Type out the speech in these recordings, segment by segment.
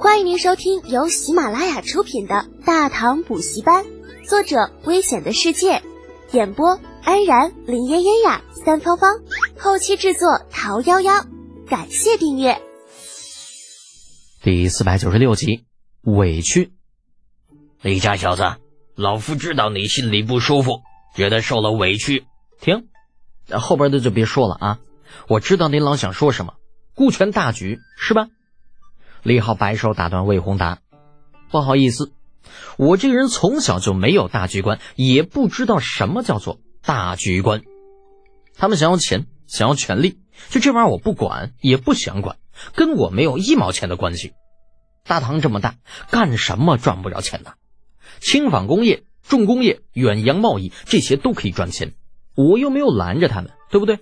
欢迎您收听由喜马拉雅出品的《大唐补习班》，作者：危险的世界，演播：安然、林嫣嫣呀、三芳芳，后期制作：桃夭夭。感谢订阅。第四百九十六集，委屈。李家小子，老夫知道你心里不舒服，觉得受了委屈。停，后边的就别说了啊！我知道您老想说什么，顾全大局是吧？李浩摆手打断魏宏达：“不好意思，我这个人从小就没有大局观，也不知道什么叫做大局观。他们想要钱，想要权力，就这玩意儿我不管，也不想管，跟我没有一毛钱的关系。大唐这么大，干什么赚不着钱呢？轻纺工业、重工业、远洋贸易这些都可以赚钱，我又没有拦着他们，对不对？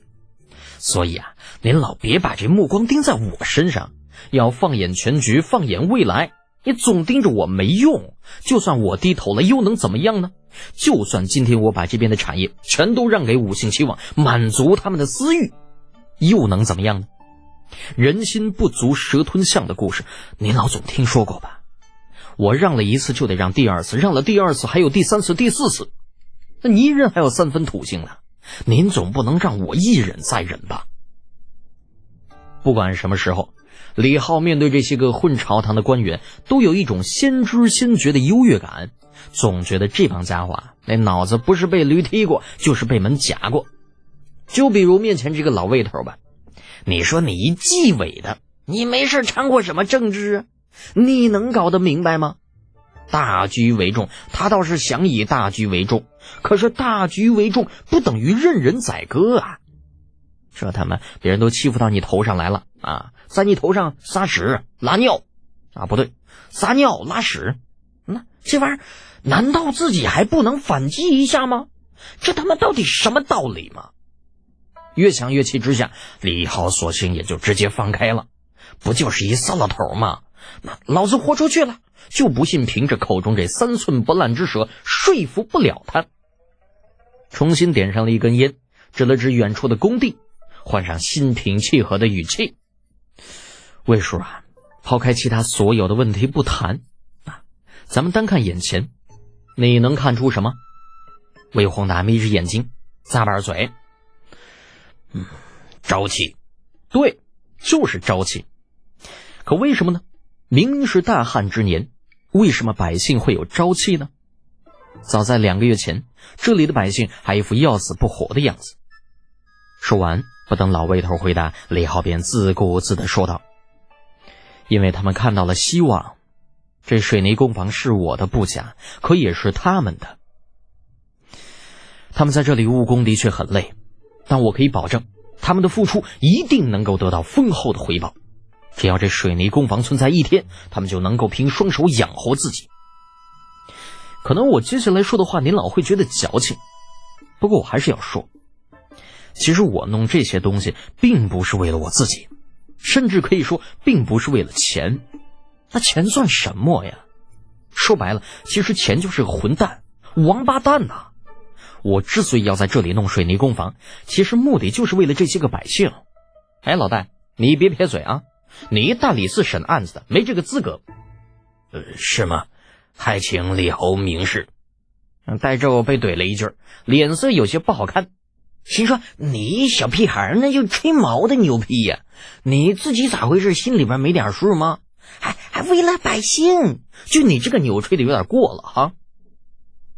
所以啊，您老别把这目光盯在我身上。”要放眼全局，放眼未来。你总盯着我没用，就算我低头了，又能怎么样呢？就算今天我把这边的产业全都让给五星期望，满足他们的私欲，又能怎么样呢？人心不足蛇吞象的故事，您老总听说过吧？我让了一次就得让第二次，让了第二次还有第三次、第四次。那泥人还有三分土性呢，您总不能让我一忍再忍吧？不管什么时候。李浩面对这些个混朝堂的官员，都有一种先知先觉的优越感，总觉得这帮家伙那脑子不是被驴踢过，就是被门夹过。就比如面前这个老魏头吧，你说你一纪委的，你没事掺和什么政治啊？你能搞得明白吗？大局为重，他倒是想以大局为重，可是大局为重不等于任人宰割啊！这他妈别人都欺负到你头上来了啊！在你头上撒屎拉尿，啊不对，撒尿拉屎，那这玩意儿难道自己还不能反击一下吗？这他妈到底什么道理吗？越想越气之下，李浩索性也就直接放开了，不就是一骚老头吗？那老子豁出去了，就不信凭着口中这三寸不烂之舌说服不了他。重新点上了一根烟，指了指远处的工地。换上心平气和的语气，魏叔啊，抛开其他所有的问题不谈啊，咱们单看眼前，你能看出什么？魏宏达眯着眼睛，咂巴着嘴，嗯，朝气，对，就是朝气。可为什么呢？明明是大旱之年，为什么百姓会有朝气呢？早在两个月前，这里的百姓还一副要死不活的样子。说完。不等老魏头回答，李浩便自顾自的说道：“因为他们看到了希望，这水泥工房是我的不假，可也是他们的。他们在这里务工的确很累，但我可以保证，他们的付出一定能够得到丰厚的回报。只要这水泥工房存在一天，他们就能够凭双手养活自己。可能我接下来说的话，您老会觉得矫情，不过我还是要说。”其实我弄这些东西，并不是为了我自己，甚至可以说，并不是为了钱。那钱算什么呀？说白了，其实钱就是个混蛋、王八蛋呐！我之所以要在这里弄水泥工房，其实目的就是为了这些个百姓。哎，老戴，你别撇嘴啊！你大理寺审案子的，没这个资格。呃，是吗？还请李侯明示。戴胄被怼了一句，脸色有些不好看。心说：“你小屁孩那就吹毛的牛皮呀！你自己咋回事？心里边没点数吗？还还为了百姓？就你这个牛吹的有点过了哈！”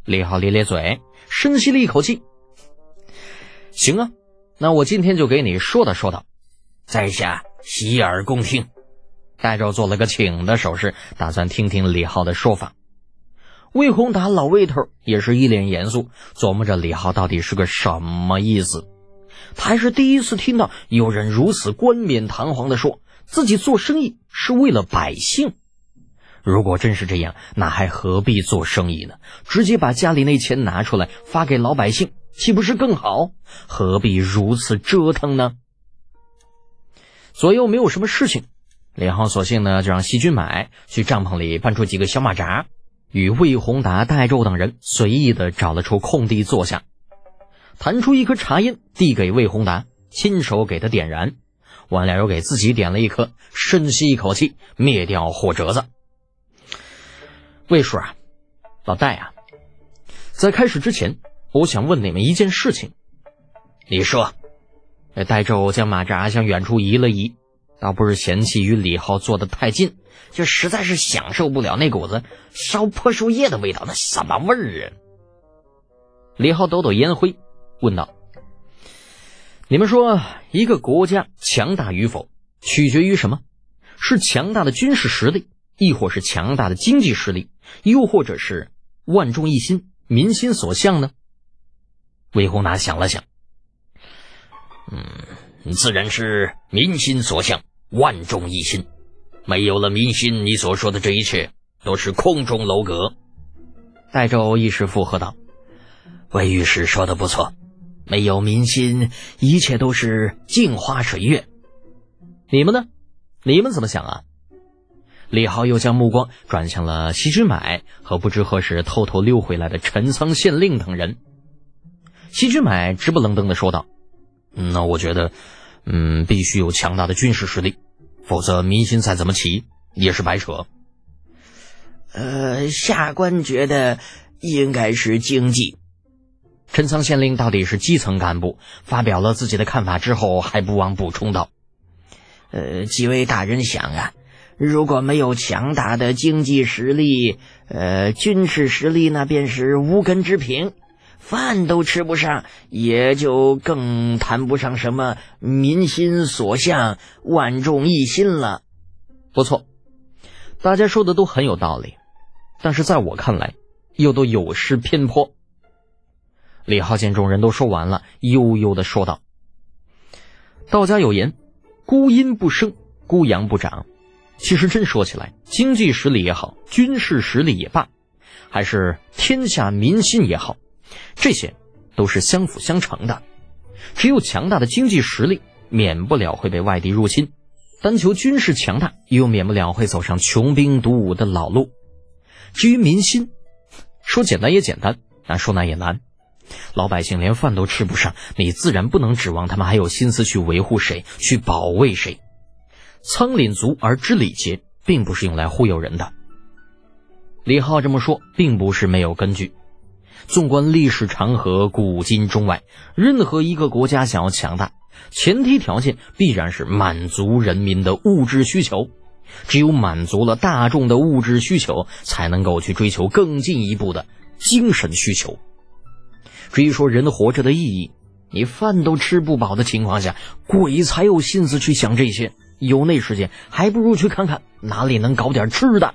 李浩咧咧嘴，深吸了一口气。行啊，那我今天就给你说道说道，在下洗耳恭听。戴胄做了个请的手势，打算听听李浩的说法。魏宏达老魏头也是一脸严肃，琢磨着李浩到底是个什么意思。他还是第一次听到有人如此冠冕堂皇的说自己做生意是为了百姓。如果真是这样，那还何必做生意呢？直接把家里那钱拿出来发给老百姓，岂不是更好？何必如此折腾呢？左右没有什么事情，李浩索性呢就让细菌买去帐篷里搬出几个小马扎。与魏宏达、戴胄等人随意的找了处空地坐下，弹出一颗茶烟，递给魏宏达，亲手给他点燃。完了又给自己点了一颗，深吸一口气，灭掉火折子。魏叔啊，老戴啊，在开始之前，我想问你们一件事情。你说。戴胄将马扎向远处移了移，倒不是嫌弃与李浩坐得太近，就实在是享受不了那股子烧破树叶的味道，那什么味儿啊！李浩抖抖烟灰，问道：“你们说，一个国家强大与否，取决于什么？是强大的军事实力，亦或是强大的经济实力，又或者是万众一心、民心所向呢？”魏宏达想了想。嗯，自然是民心所向，万众一心。没有了民心，你所说的这一切都是空中楼阁。戴州一时附和道：“魏御史说的不错，没有民心，一切都是镜花水月。你们呢？你们怎么想啊？”李浩又将目光转向了西之买和不知何时偷偷溜回来的陈仓县令等人。西之买直不愣登的说道。那我觉得，嗯，必须有强大的军事实力，否则民心再怎么起也是白扯。呃，下官觉得应该是经济。陈仓县令到底是基层干部，发表了自己的看法之后，还不忘补充道：“呃，几位大人想啊，如果没有强大的经济实力，呃，军事实力那便是无根之品。”饭都吃不上，也就更谈不上什么民心所向、万众一心了。不错，大家说的都很有道理，但是在我看来，又都有失偏颇。李浩见众人都说完了，悠悠的说道：“道家有言，孤阴不生，孤阳不长。其实真说起来，经济实力也好，军事实力也罢，还是天下民心也好。”这些都是相辅相成的，只有强大的经济实力，免不了会被外敌入侵；单求军事强大，又免不了会走上穷兵黩武的老路。至于民心，说简单也简单，但说难也难。老百姓连饭都吃不上，你自然不能指望他们还有心思去维护谁，去保卫谁。仓廪足而知礼节，并不是用来忽悠人的。李浩这么说，并不是没有根据。纵观历史长河，古今中外，任何一个国家想要强大，前提条件必然是满足人民的物质需求。只有满足了大众的物质需求，才能够去追求更进一步的精神需求。至于说人活着的意义，你饭都吃不饱的情况下，鬼才有心思去想这些。有那时间，还不如去看看哪里能搞点吃的。